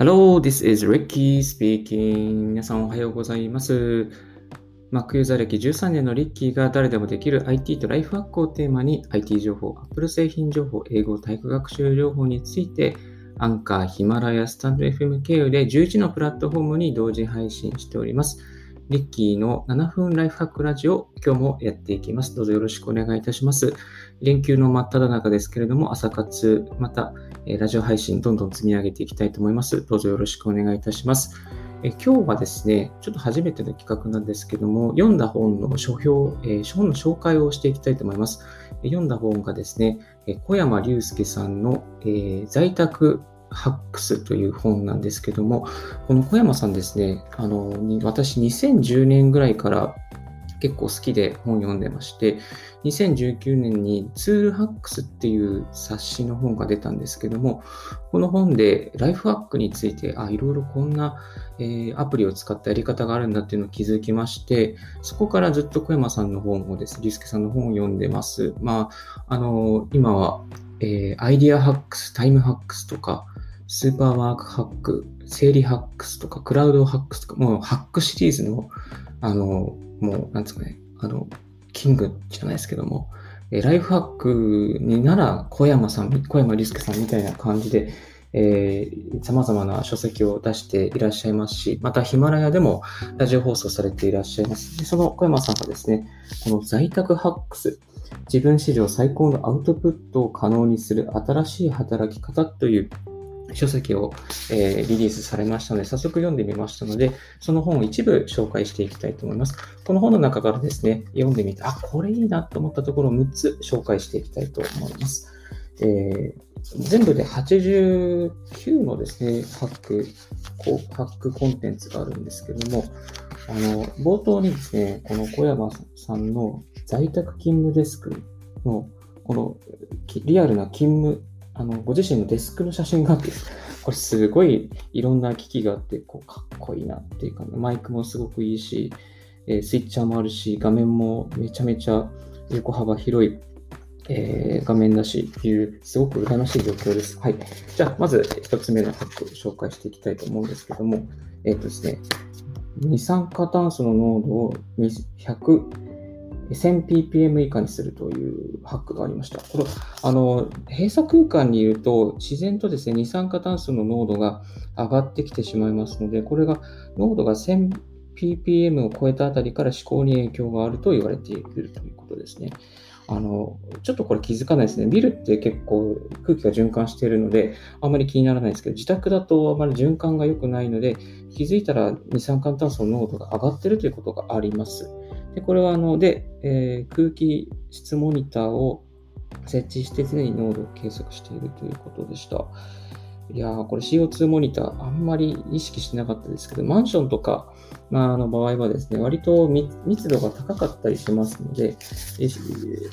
Hello, this is Ricky speaking. 皆さんおはようございます。Mac ユーザー歴13年のリッキーが誰でもできる IT とライフワークをテーマに IT 情報、Apple 製品情報、英語、体育学習療法についてアンカー、ヒマラヤ、スタンド FM 経由で11のプラットフォームに同時配信しております。リッキーの7分ライフハックラジオ、今日もやっていきます。どうぞよろしくお願いいたします。連休の真っ只中ですけれども、朝活、また、えーラジオ配信どんどん積み上げていきたいと思います。どうぞよろしくお願いいたします。え今日はですね、ちょっと初めての企画なんですけども、読んだ本の書評、えー本の紹介をしていきたいと思います。え読んだ本がですね、え小山隆介さんの、えー在宅ハックスという本なんですけども、この小山さんですね、あの、私2010年ぐらいから結構好きで本読んでまして、2019年に TOOL HACKS っていう冊子の本が出たんですけども、この本でライフハックについて、あ、いろいろこんな、えーアプリを使ったやり方があるんだっていうのを気づきまして、そこからずっと小山さんの本をです、龍介さんの本を読んでます。まあ、あの今は、えー IDEA HACKS、 TIME HACKS とか、スーパーワークハック、整理 HACKS とか、クラウド HACKS とか、もうハックシリーズの、あの、もう、なんですかね、あの、キングじゃないですけども、えライフハックになら小山さん、小山隆介さんみたいな感じで、えー、様々な書籍を出していらっしゃいますし、またヒマラヤでもラジオ放送されていらっしゃいます。でその小山さんがですね、この在宅ハックス、自分史上最高のアウトプットを可能にする新しい働き方という書籍を、えーリリースされましたので、早速読んでみましたので、その本を一部紹介していきたいと思います。この本の中からですね、読んでみて、あ、これいいなと思ったところを6つ紹介していきたいと思います。えー全部で89のですね、ハック、ハックコンテンツがあるんですけども、あの、冒頭にですね、この小山さんの在宅勤務デスクの、このリアルな勤務、あの、ご自身のデスクの写真があって、これすごいいろんな機器があって、こう、かっこいいなっていうか、マイクもすごくいいし、えースイッチャーもあるし、画面もめちゃめちゃ横幅広い、えー画面だしっていう、すごく羨ましい状況です。はい。じゃあ、まず一つ目のハックを紹介していきたいと思うんですけども、えっ、とですね、二酸化炭素の濃度を100、1000ppm 以下にするというハックがありました。これ、あの、閉鎖空間にいると、自然とですね、二酸化炭素の濃度が上がってきてしまいますので、これが、濃度が 1000ppm を超えたあたりから思考に影響があると言われているということですね。あの、ちょっとこれ気づかないですね。ビルって結構空気が循環しているので、あまり気にならないですけど、自宅だとあまり循環が良くないので、気づいたら二酸化炭素の濃度が上がっているということがあります。で、これはあの、で、えー空気質モニターを設置して常に濃度を計測しているということでした。いやー、これ CO2 モニター、あんまり意識してなかったですけど、マンションとか、まあ、あの場合はですね、割と密密度が高かったりしますので、え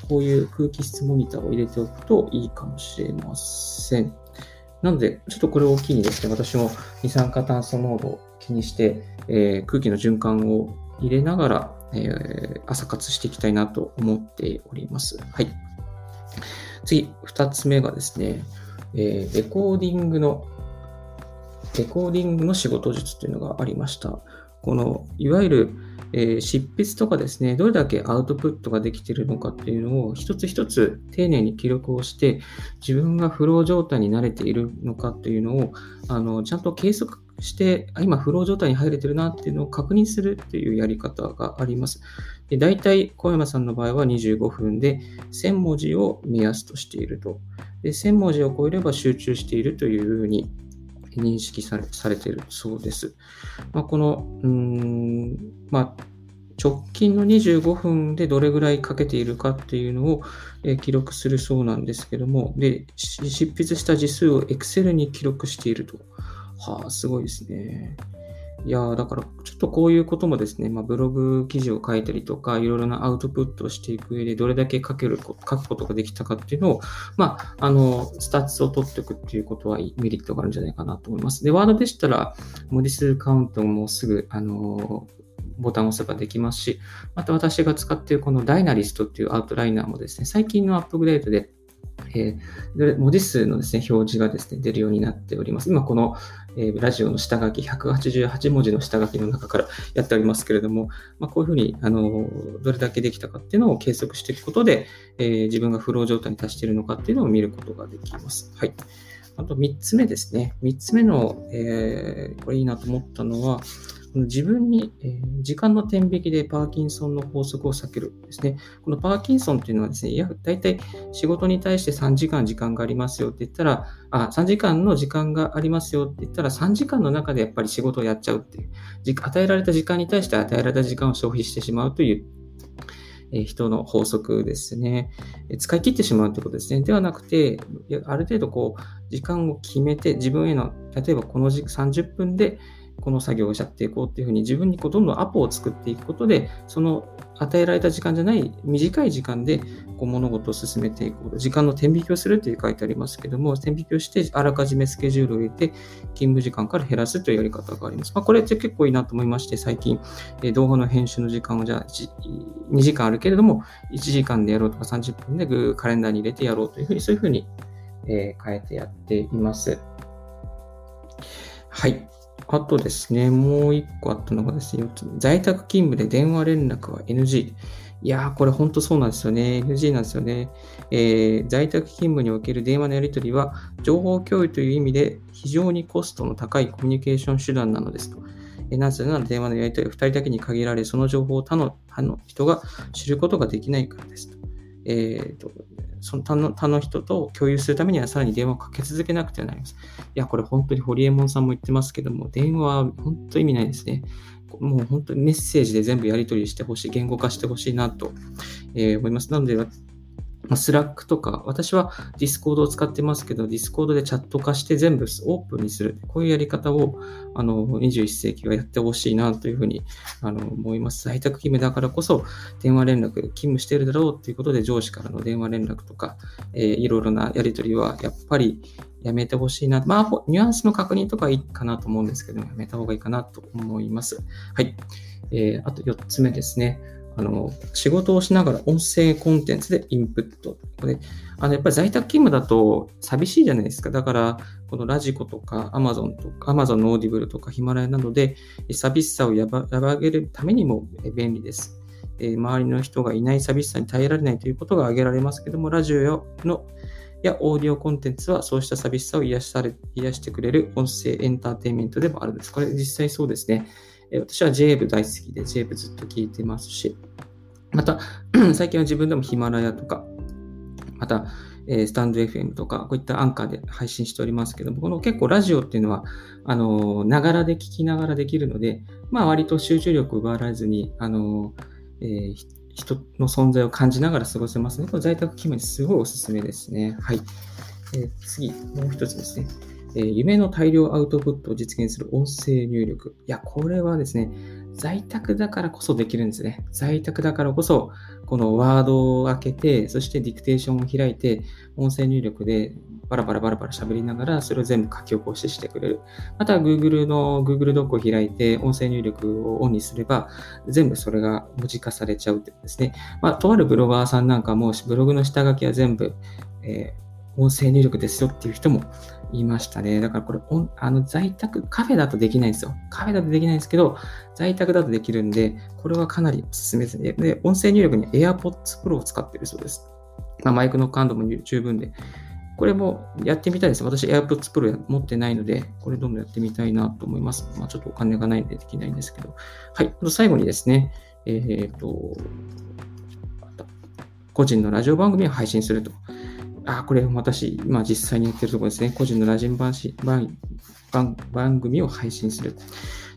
こういう空気質モニターを入れておくといいかもしれません。なので、ちょっとこれを機にですね、私も二酸化炭素濃度を気にして、えー空気の循環を入れながら、えー朝活していきたいなと思っております。はい。次、二つ目がですね、えーレコーディングの、レコーディングの仕事術というのがありました。この、いわゆる、えー執筆とかですね、どれだけアウトプットができているのかっていうのを一つ一つ丁寧に記録をして、自分がフロー状態に慣れているのかっていうのを、あの、ちゃんと計測して、今フロー状態に入れてるなっていうのを確認するっていうやり方があります。で大体、小山さんの場合は25分で1000文字を目安としていると。で1000文字を超えれば集中しているというふうに認識されされているそうです。まあ、この、うん、まあ、直近の25分でどれぐらいかけているかっていうのを、記録するそうなんですけども、で、執筆した字数を Excel に記録していると。はあ、すごいですね。いやだから、ちょっとこういうこともですね、まあ、ブログ記事を書いたりとか、いろいろなアウトプットをしていく上で、どれだけ書ける、書くことができたかっていうのを、まあ、あの、 stats を取っておくっていうことはメリットがあるんじゃないかなと思います。で、ワードでしたら、文字数カウントもすぐ、あの、ボタンを押せばできますし、また私が使っているこの Dynalist っていうアウトライナーもですね、最近のアップグレードで、えー、文字数のですね、表示がですね、出るようになっております。今、この、えー、ラジオの下書き、188文字の下書きの中からやっておりますけれども、まあ、こういうふうに、あの、どれだけできたかっていうのを計測していくことで、えー、自分がフロー状態に達しているのかっていうのを見ることができます。はい。あと3つ目ですね。3つ目の、え、これいいなと思ったのは、自分に、え、時間の天引きでパーキンソンの法則を避けるですね。このパーキンソンっていうのはですね、いや大体仕事に対して3時間時間がありますよって言ったら、あ、3時間の時間がありますよって言ったら、3時間の中でやっぱり仕事をやっちゃうっていう、与えられた時間に対して与えられた時間を消費してしまうというえ人の法則ですね。使い切ってしまうということですね。ではなくて、ある程度こう、時間を決めて、自分への、例えばこの30分でこの作業をしちゃっていこうっていうふうに自分にこうどんどんアポを作っていくことで、その与えられた時間じゃない短い時間でこう物事を進めていこう。時間の天引きをするって書いてありますけども、天引きをしてあらかじめスケジュールを入れて勤務時間から減らすというやり方があります。まあ、これって結構いいなと思いまして、最近、え動画の編集の時間をじゃあ2時間あるけれども、1時間でやろうとか30分でカレンダーに入れてやろうというふうに、そういうふうに、え変えてやっています。はい。あとですね、もう一個あったのがですね、在宅勤務で電話連絡は NG。いやー、これ本当そうなんですよね。NG なんですよね。えー、在宅勤務における電話のやり取りは、情報共有という意味で非常にコストの高いコミュニケーション手段なのですと。え、なぜなら電話のやり取りは2人だけに限られ、その情報を他の他の人が知ることができないからですと。えーとその他の他の人と共有するためにはさらに電話をかけ続けなくてはなります。いや、これ本当にホリエモンさんも言ってますけども、電話は本当意味ないですね。もう本当にメッセージで全部やり取りしてほしい、言語化してほしいなと、えー、思います。なので、まあ、 Slack とか、私は Discord を使ってますけど、 Discord でチャット化して全部オープンにする。こういうやり方を、あの、21世紀はやってほしいなというふうに、あの、思います。在宅勤務だからこそ、電話連絡、勤務しているだろうということで、上司からの電話連絡とか、えー、いろいろなやり取りは、やっぱりやめてほしいな。まあ、ニュアンスの確認とかいいかなと思うんですけども、やめた方がいいかなと思います。はい。えー、あと4つ目ですね。あの、仕事をしながら音声コンテンツでインプット。これ、あの、やっぱり在宅勤務だと寂しいじゃないですか。だから、このラジコとか Amazon とか Amazon のオーディブルとかヒマラヤなどで寂しさを和らげるためにも便利です。えー、周りの人がいない寂しさに耐えられないということが挙げられますけども、ラジオのやオーディオコンテンツはそうした寂しさを癒され癒してくれる音声エンターテインメントでもあるんです。これ実際そうですね。私は j ブ大好きで j ブずっと聞いてますし、また、最近は自分でもヒマラヤとか、また、えスタンド FM とか、こういったアンカーで配信しておりますけども、この結構ラジオっていうのは、あのながらで聞きながらできるので、まあ割と集中力奪われずに、あのえー、人の存在を感じながら過ごせますので、この在宅勤務にすごいおすすめですね。はい。えー、次、もう一つですね。え、夢の大量アウトプットを実現する音声入力。いや、これはですね、在宅だからこそできるんですね。在宅だからこそ、このワードを開けて、そしてディクテーションを開いて、音声入力でバラバラバラバラ喋りながら、それを全部書き起こししてくれる。また、Google の Google ドックを開いて、音声入力をオンにすれば、全部それが文字化されちゃうってですね。まあ、とあるブロガーさんなんかも、ブログの下書きは全部、えー音声入力ですよっていう人もいましたね。だからこれ、あの在宅、カフェだとできないんですよ。カフェだとできないんですけど、在宅だとできるんで、これはかなりおすすめですね。で、音声入力に AirPods Pro を使ってるそうです。まあ、マイクの感度も十分で。これもやってみたいです。私 AirPods Pro 持ってないので、これどんどんやってみたいなと思います。まあ、ちょっとお金がないのでできないんですけど。はい。最後にですね、えっ、と、個人のラジオ番組を配信すると。あ、これ私、今実際にやってるところですね。個人のラジオ番番番組を配信する。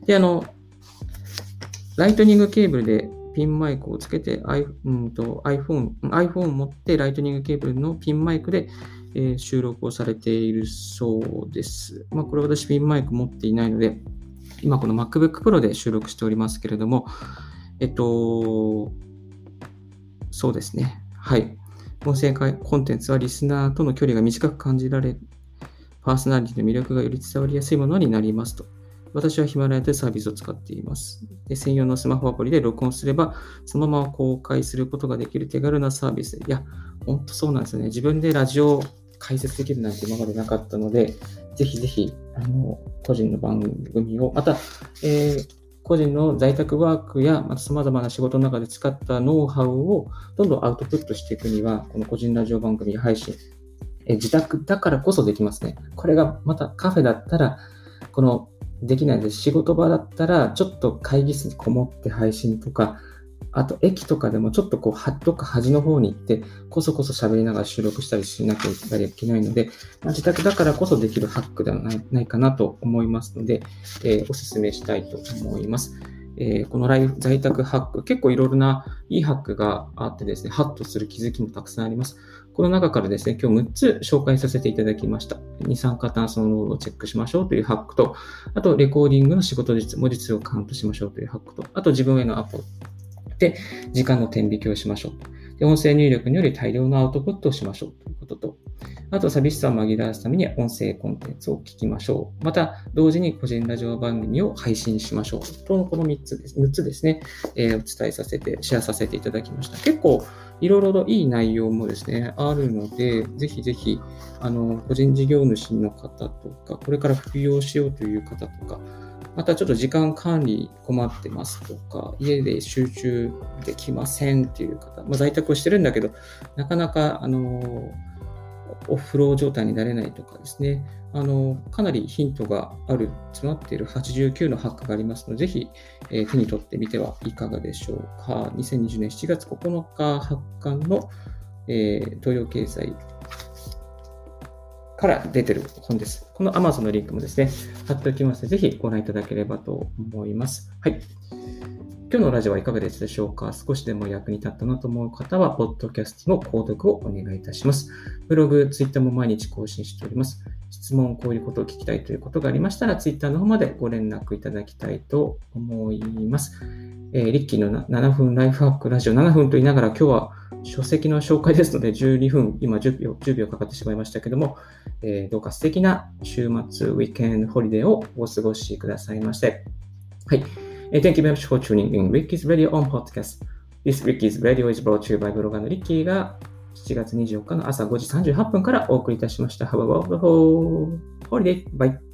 で、あの、ライトニングケーブルでピンマイクをつけて、うんと iPhone、iPhone を持ってライトニングケーブルのピンマイクで、えー、収録をされているそうです。まあ、これ私ピンマイク持っていないので、今この MacBook Pro で収録しておりますけれども、えっと、そうですね。はい。音声コンテンツはリスナーとの距離が短く感じられ、パーソナリティの魅力がより伝わりやすいものになりますと。私はヒマラヤというサービスを使っています。で専用のスマホアプリで録音すれば、そのまま公開することができる手軽なサービス。いや、本当そうなんですよね。自分でラジオを解説できるなんて今までなかったので、ぜひぜひ、あの、個人の番組を、また、えー、個人の在宅ワークや、また様々な仕事の中で使ったノウハウをどんどんアウトプットしていくには、この個人ラジオ番組配信、え自宅だからこそできますね。これがまたカフェだったら、このできないです。仕事場だったら、ちょっと会議室にこもって配信とか、あと駅とかでもちょっとこう、はどっか端の方に行って、こそこそ喋りながら収録したりしなきゃいけないので、まあ、自宅だからこそできるハックではないないかなと思いますので、えー、お勧めしたいと思います。えー、このライフ在宅ハック、結構いろいろないいハックがあってですね、ハッとする気づきもたくさんあります。この中からですね、今日6つ紹介させていただきました。二酸化炭素の濃度をチェックしましょうというハックと、あと、レコーディングの仕事術、文字数をカウントしましょうというハックと、あと、自分へのアポ、時間の点引きをしましょう。で、音声入力により大量のアウトプットをしましょうということと、あと、寂しさを紛らわすためには音声コンテンツを聞きましょう。また、同時に個人ラジオ番組を配信しましょう。と、この3つです、6つですね、えー、お伝えさせて、シェアさせていただきました。結構、いろいろといい内容もですね、あるので、ぜひぜひ、あの、個人事業主の方とか、これから副業しようという方とか、またちょっと時間管理困ってますとか、家で集中できませんっていう方、まあ、在宅をしてるんだけど、なかなか、あの、オフロー状態になれないとかですね、あの、かなりヒントがある、詰まっている89のハックがありますので、ぜひ、えー、手に取ってみてはいかがでしょうか。2020年7月9日発刊の、えー、東洋経済から出てる本です。この Amazon のリンクもですね、貼っておきますので、ぜひご覧いただければと思います。はい。今日のラジオはいかがでしたでしょうか？少しでも役に立ったなと思う方は、ポッドキャストの購読をお願いいたします。ブログ、ツイッターも毎日更新しております。質問、こういうことを聞きたいということがありましたら、ツイッターの方までご連絡いただきたいと思います。えー、リッキーの7分ライフハックラジオ7分と言いながら今日は書籍の紹介ですので12分、今10秒 ,10 秒かかってしまいましたけども、えー、どうか素敵な週末、ウィーケンドホリデーをお過ごしくださいませ。はい。Uh, thank you very much for tuning in Ricky's Radio on Podcast. This Ricky's Radio is brought to you by ブロガーのリッキーが7月24日の朝5時38分からお送りいたしました。Have a wonderful holiday. Bye.